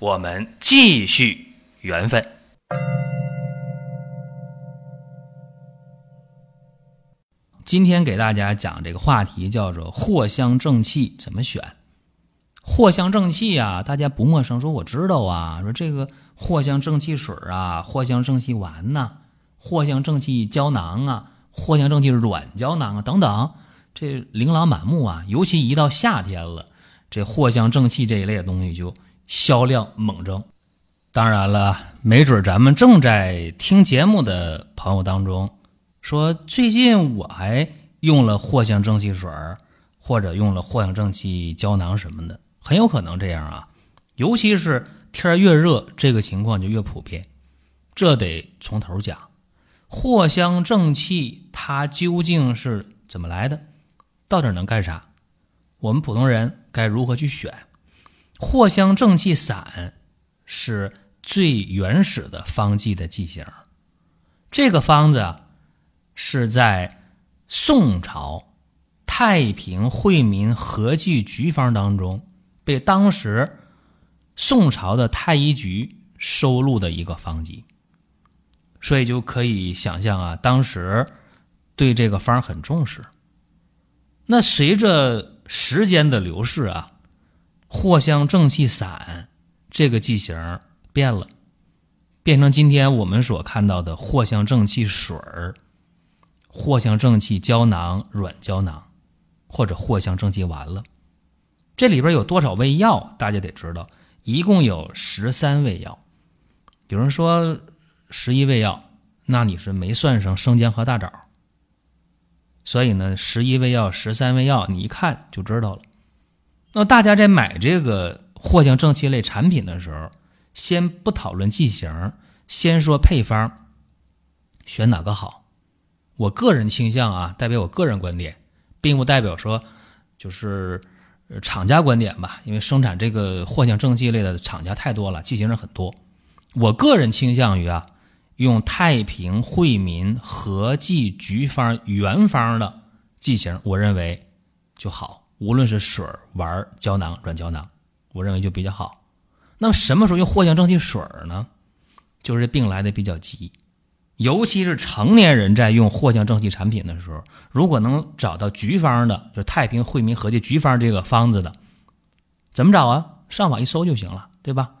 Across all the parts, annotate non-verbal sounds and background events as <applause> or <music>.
我们继续缘分。今天给大家讲这个话题叫做藿香正气怎么选。藿香正气啊，大家不陌生，说我知道啊，说这个藿香正气水啊，藿香正气丸呐、藿香正气胶囊啊，藿香正气软胶囊啊等等，这琳琅满目啊。尤其一到夏天了，这藿香正气这一类的东西就销量猛增。当然了，没准咱们正在听节目的朋友当中。说最近我还用了藿香正气水，或者用了藿香正气胶囊什么的，很有可能这样啊。尤其是天越热，这个情况就越普遍。这得从头讲，藿香正气它究竟是怎么来的？到底能干啥？我们普通人该如何去选？藿香正气散是最原始的方剂的剂型，这个方子啊。是在宋朝太平惠民和剂局方当中被当时宋朝的太医局收录的一个方剂，所以就可以想象啊，当时对这个方很重视。那随着时间的流逝啊，藿香正气散这个剂型变了，变成今天我们所看到的藿香正气水儿。藿香正气胶囊、软胶囊，或者藿香正气丸了。这里边有多少味药？大家得知道，一共有十三味药。有人说十一味药，那你是没算上生姜和大枣。所以呢，十一味药、十三味药，你一看就知道了。那大家在买这个藿香正气类产品的时候，先不讨论剂型，先说配方，选哪个好？我个人倾向啊，代表我个人观点，并不代表说就是厂家观点吧。因为生产这个藿香正气类的厂家太多了，剂型很多。我个人倾向于啊，用太平惠民和剂局方原方的剂型，我认为就好。无论是水丸、胶囊、软胶囊，我认为就比较好。那么什么时候用藿香正气水呢？就是这病来的比较急。尤其是成年人在用藿香正气产品的时候，如果能找到局方的，就太平惠民和剂局方这个方子的，怎么找啊？上网一搜就行了，对吧？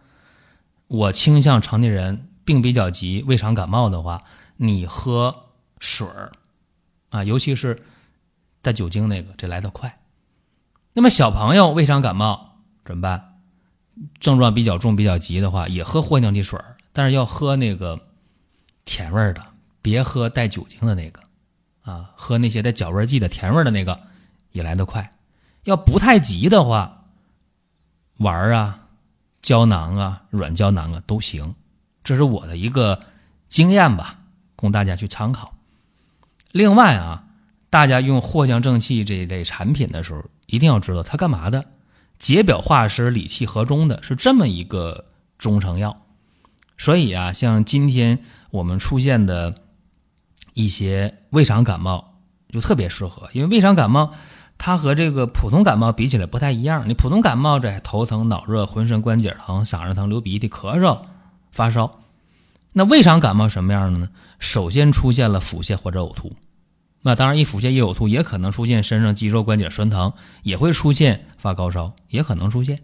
我倾向成年人病比较急、胃肠感冒的话，你喝水儿啊，尤其是带酒精那个，这来得快。那么小朋友胃肠感冒怎么办？症状比较重、比较急的话，也喝藿香正气水，但是要喝那个。甜味的，别喝带酒精的那个，啊，喝那些带脚味剂的甜味的那个也来得快。要不太急的话，丸啊、胶囊啊、软胶囊啊都行。这是我的一个经验吧，供大家去参考。另外啊，大家用藿香正气这一类产品的时候，一定要知道它干嘛的，解表化湿、理气和中的，是这么一个中成药。所以啊，像今天。我们出现的一些胃肠感冒就特别适合，因为胃肠感冒它和这个普通感冒比起来不太一样。你普通感冒这头疼、脑热、浑身关节疼、嗓子疼、流鼻涕、咳嗽、发烧，那胃肠感冒什么样的呢？首先出现了腹泻或者呕吐，那当然一腹泻一呕吐也可能出现身上肌肉关节酸疼，也会出现发高烧，也可能出现。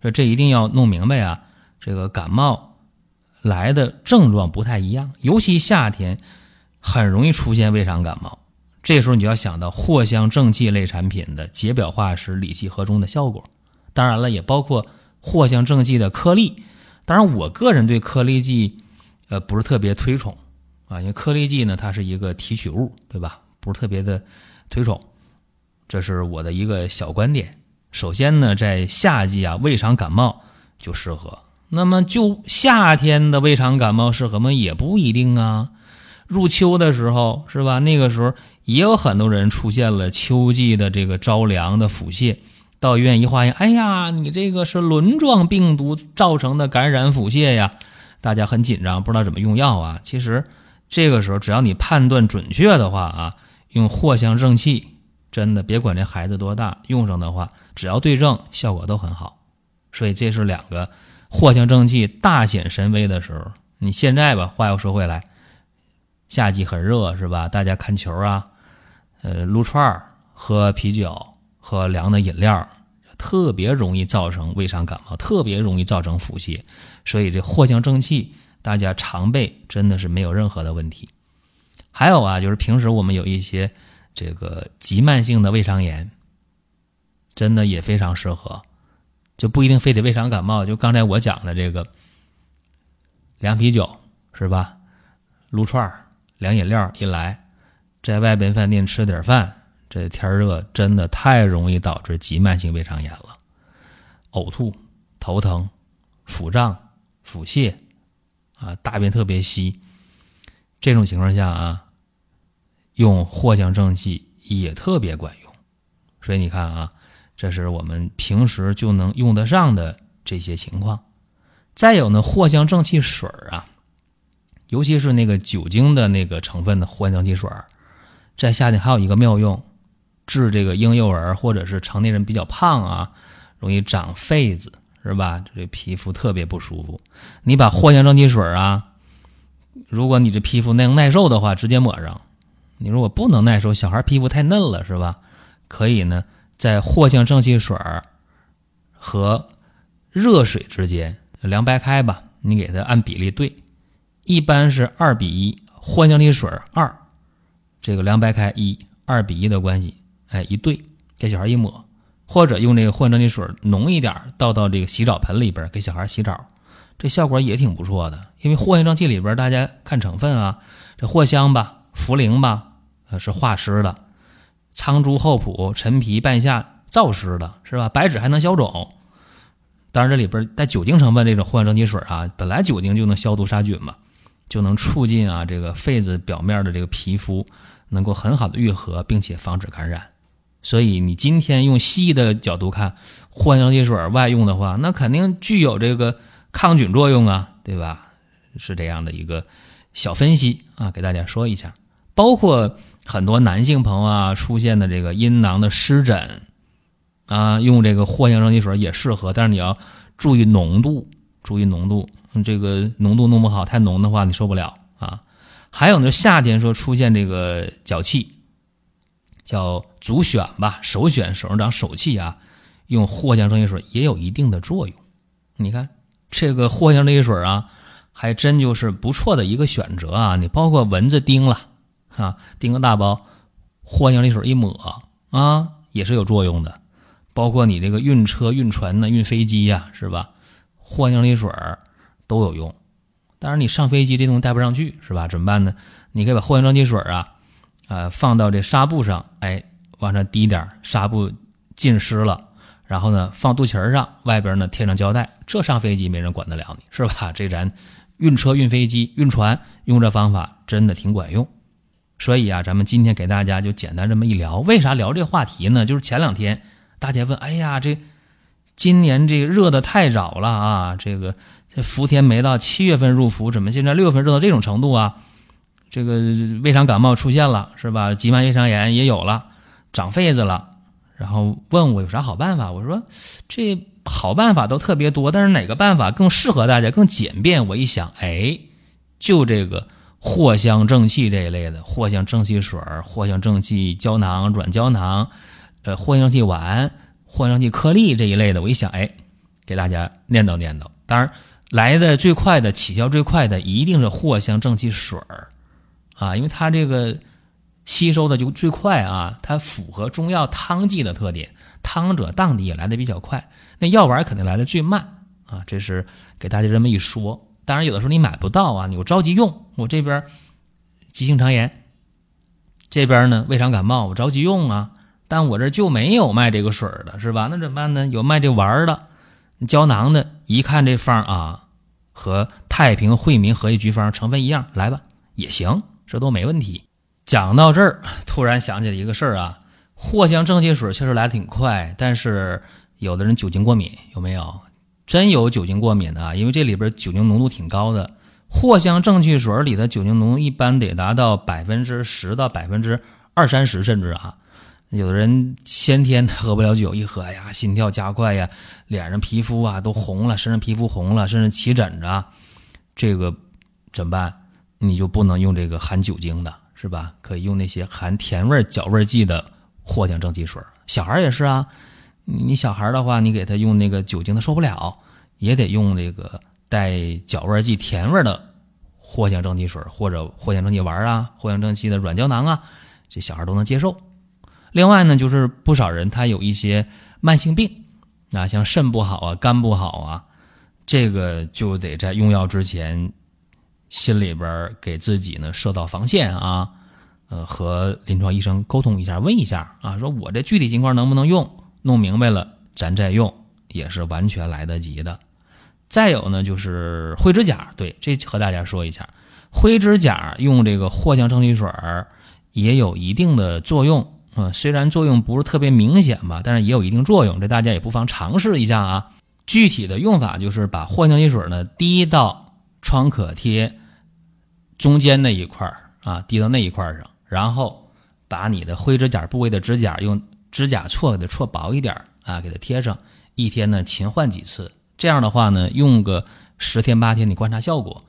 所以这一定要弄明白啊，这个感冒。来的症状不太一样，尤其夏天很容易出现胃肠感冒。这时候你就要想到藿香正气类产品的解表化湿、理气和中的效果。当然了，也包括藿香正气的颗粒。当然，我个人对颗粒剂呃不是特别推崇啊，因为颗粒剂呢它是一个提取物，对吧？不是特别的推崇。这是我的一个小观点。首先呢，在夏季啊，胃肠感冒就适合。那么就夏天的胃肠感冒适合吗？也不一定啊。入秋的时候是吧？那个时候也有很多人出现了秋季的这个着凉的腹泻，到医院一化验，哎呀，你这个是轮状病毒造成的感染腹泻呀！大家很紧张，不知道怎么用药啊。其实这个时候只要你判断准确的话啊，用藿香正气，真的别管这孩子多大，用上的话，只要对症，效果都很好。所以这是两个藿香正气大显神威的时候。你现在吧，话又说回来。夏季很热是吧？大家看球啊，呃，撸串儿、喝啤酒、喝凉的饮料，特别容易造成胃肠感冒，特别容易造成腹泻。所以这藿香正气，大家常备真的是没有任何的问题。还有啊，就是平时我们有一些这个急慢性的胃肠炎，真的也非常适合，就不一定非得胃肠感冒。就刚才我讲的这个凉啤酒是吧？撸串儿。凉饮料一来，在外边饭店吃点饭，这天热真的太容易导致急慢性胃肠炎了，呕吐、头疼、腹胀、腹泻，啊，大便特别稀。这种情况下啊，用藿香正气也特别管用。所以你看啊，这是我们平时就能用得上的这些情况。再有呢，藿香正气水啊。尤其是那个酒精的那个成分的藿香气水，在夏天还有一个妙用，治这个婴幼儿或者是成年人比较胖啊，容易长痱子是吧？这皮肤特别不舒服。你把藿香正气水啊，如果你这皮肤能耐受的话，直接抹上；你如果不能耐受，小孩皮肤太嫩了是吧？可以呢，在藿香正气水和热水之间凉白开吧，你给它按比例兑。一般是二比一，藿香正气水二，这个凉白开一，二比一的关系，哎，一兑给小孩一抹，或者用这个藿香正气水浓一点，倒到这个洗澡盆里边给小孩洗澡，这效果也挺不错的。因为藿香正气里边，大家看成分啊，这藿香吧、茯苓吧，呃是化湿的，苍术、厚朴、陈皮、半夏燥湿的，是吧？白芷还能消肿。当然这里边带酒精成分这种藿香正气水啊，本来酒精就能消毒杀菌嘛。就能促进啊，这个痱子表面的这个皮肤能够很好的愈合，并且防止感染。所以你今天用西医的角度看，藿香正气水外用的话，那肯定具有这个抗菌作用啊，对吧？是这样的一个小分析啊，给大家说一下。包括很多男性朋友啊出现的这个阴囊的湿疹啊，用这个藿香正气水也适合，但是你要注意浓度，注意浓度。这个浓度弄不好，太浓的话你受不了啊。还有呢，夏天说出现这个脚气，叫足癣吧，首选，手上长手气啊，用藿香正气水也有一定的作用。你看这个藿香正气水啊，还真就是不错的一个选择啊。你包括蚊子叮了啊，叮个大包，藿香正气水一抹啊，也是有作用的。包括你这个运车、运船呢，运飞机呀，是吧？藿香正气水都有用，当然你上飞机这东西带不上去是吧？怎么办呢？你可以把藿香正气水啊，呃，放到这纱布上，哎，往上滴点，纱布浸湿了，然后呢，放肚脐上，外边呢贴上胶带，这上飞机没人管得了你，是吧？这咱运车、运飞机、运船用这方法真的挺管用。所以啊，咱们今天给大家就简单这么一聊。为啥聊这话题呢？就是前两天大家问，哎呀，这今年这热的太早了啊，这个。这伏天没到七月份入伏，怎么现在六月份热到这种程度啊？这个胃肠感冒出现了是吧？急慢胃肠炎也有了，长痱子了。然后问我有啥好办法？我说这好办法都特别多，但是哪个办法更适合大家、更简便？我一想，哎，就这个藿香正气这一类的，藿香正气水、藿香正气胶囊、软胶囊，呃，藿香正气丸、藿香正气颗粒这一类的。我一想，哎，给大家念叨念叨。当然。来的最快的、起效最快的，一定是藿香正气水儿，啊，因为它这个吸收的就最快啊，它符合中药汤剂的特点，汤者当地也来的比较快，那药丸肯定来的最慢啊，这是给大家这么一说。当然，有的时候你买不到啊，你我着急用，我这边急性肠炎，这边呢胃肠感冒，我着急用啊，但我这就没有卖这个水的，是吧？那怎么办呢？有卖这丸儿的。胶囊的，一看这方啊，和太平惠民合益局方成分一样，来吧，也行，这都没问题。讲到这儿，突然想起了一个事儿啊，藿香正气水确实来的挺快，但是有的人酒精过敏，有没有？真有酒精过敏的，因为这里边酒精浓度挺高的。藿香正气水里的酒精浓度一般得达到百分之十到百分之二三十，甚至啊，有的人先天 <laughs> 喝不了酒，一喝呀，心跳加快呀，脸上皮肤啊都红了，身上皮肤红了，甚至起疹子，这个怎么办？你就不能用这个含酒精的，是吧？可以用那些含甜味搅味剂的藿香正气水。小孩也是啊，你小孩的话，你给他用那个酒精，他受不了，也得用这个。带搅味剂、甜味的藿香正气水，或者藿香正气丸啊，藿香正气的软胶囊啊，这小孩都能接受。另外呢，就是不少人他有一些慢性病啊，像肾不好啊、肝不好啊，这个就得在用药之前心里边给自己呢设到防线啊，呃，和临床医生沟通一下，问一下啊，说我这具体情况能不能用，弄明白了咱再用也是完全来得及的。再有呢，就是灰指甲，对，这和大家说一下，灰指甲用这个藿香正气水也有一定的作用啊，虽然作用不是特别明显吧，但是也有一定作用，这大家也不妨尝试一下啊。具体的用法就是把藿香正气水呢滴到创可贴中间那一块啊，滴到那一块上，然后把你的灰指甲部位的指甲用指甲锉给它锉薄一点啊，给它贴上，一天呢勤换几次。这样的话呢，用个十天八天，你观察效果，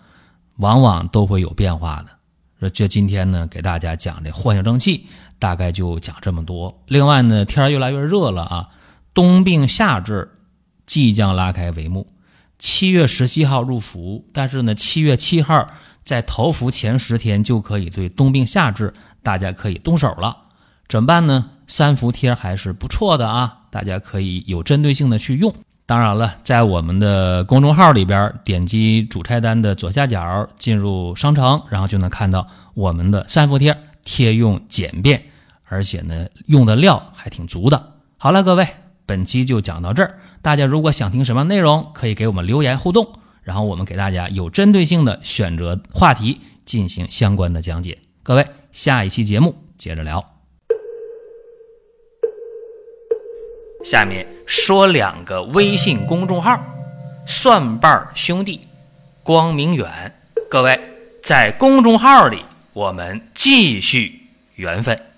往往都会有变化的。说这今天呢，给大家讲这藿香正气，大概就讲这么多。另外呢，天越来越热了啊，冬病夏治即将拉开帷幕。七月十七号入伏，但是呢，七月七号在头伏前十天就可以对冬病夏治，大家可以动手了。怎么办呢？三伏贴还是不错的啊，大家可以有针对性的去用。当然了，在我们的公众号里边，点击主菜单的左下角，进入商城，然后就能看到我们的三伏贴，贴用简便，而且呢，用的料还挺足的。好了，各位，本期就讲到这儿。大家如果想听什么内容，可以给我们留言互动，然后我们给大家有针对性的选择话题进行相关的讲解。各位，下一期节目接着聊。下面说两个微信公众号：蒜瓣兄弟、光明远。各位在公众号里，我们继续缘分。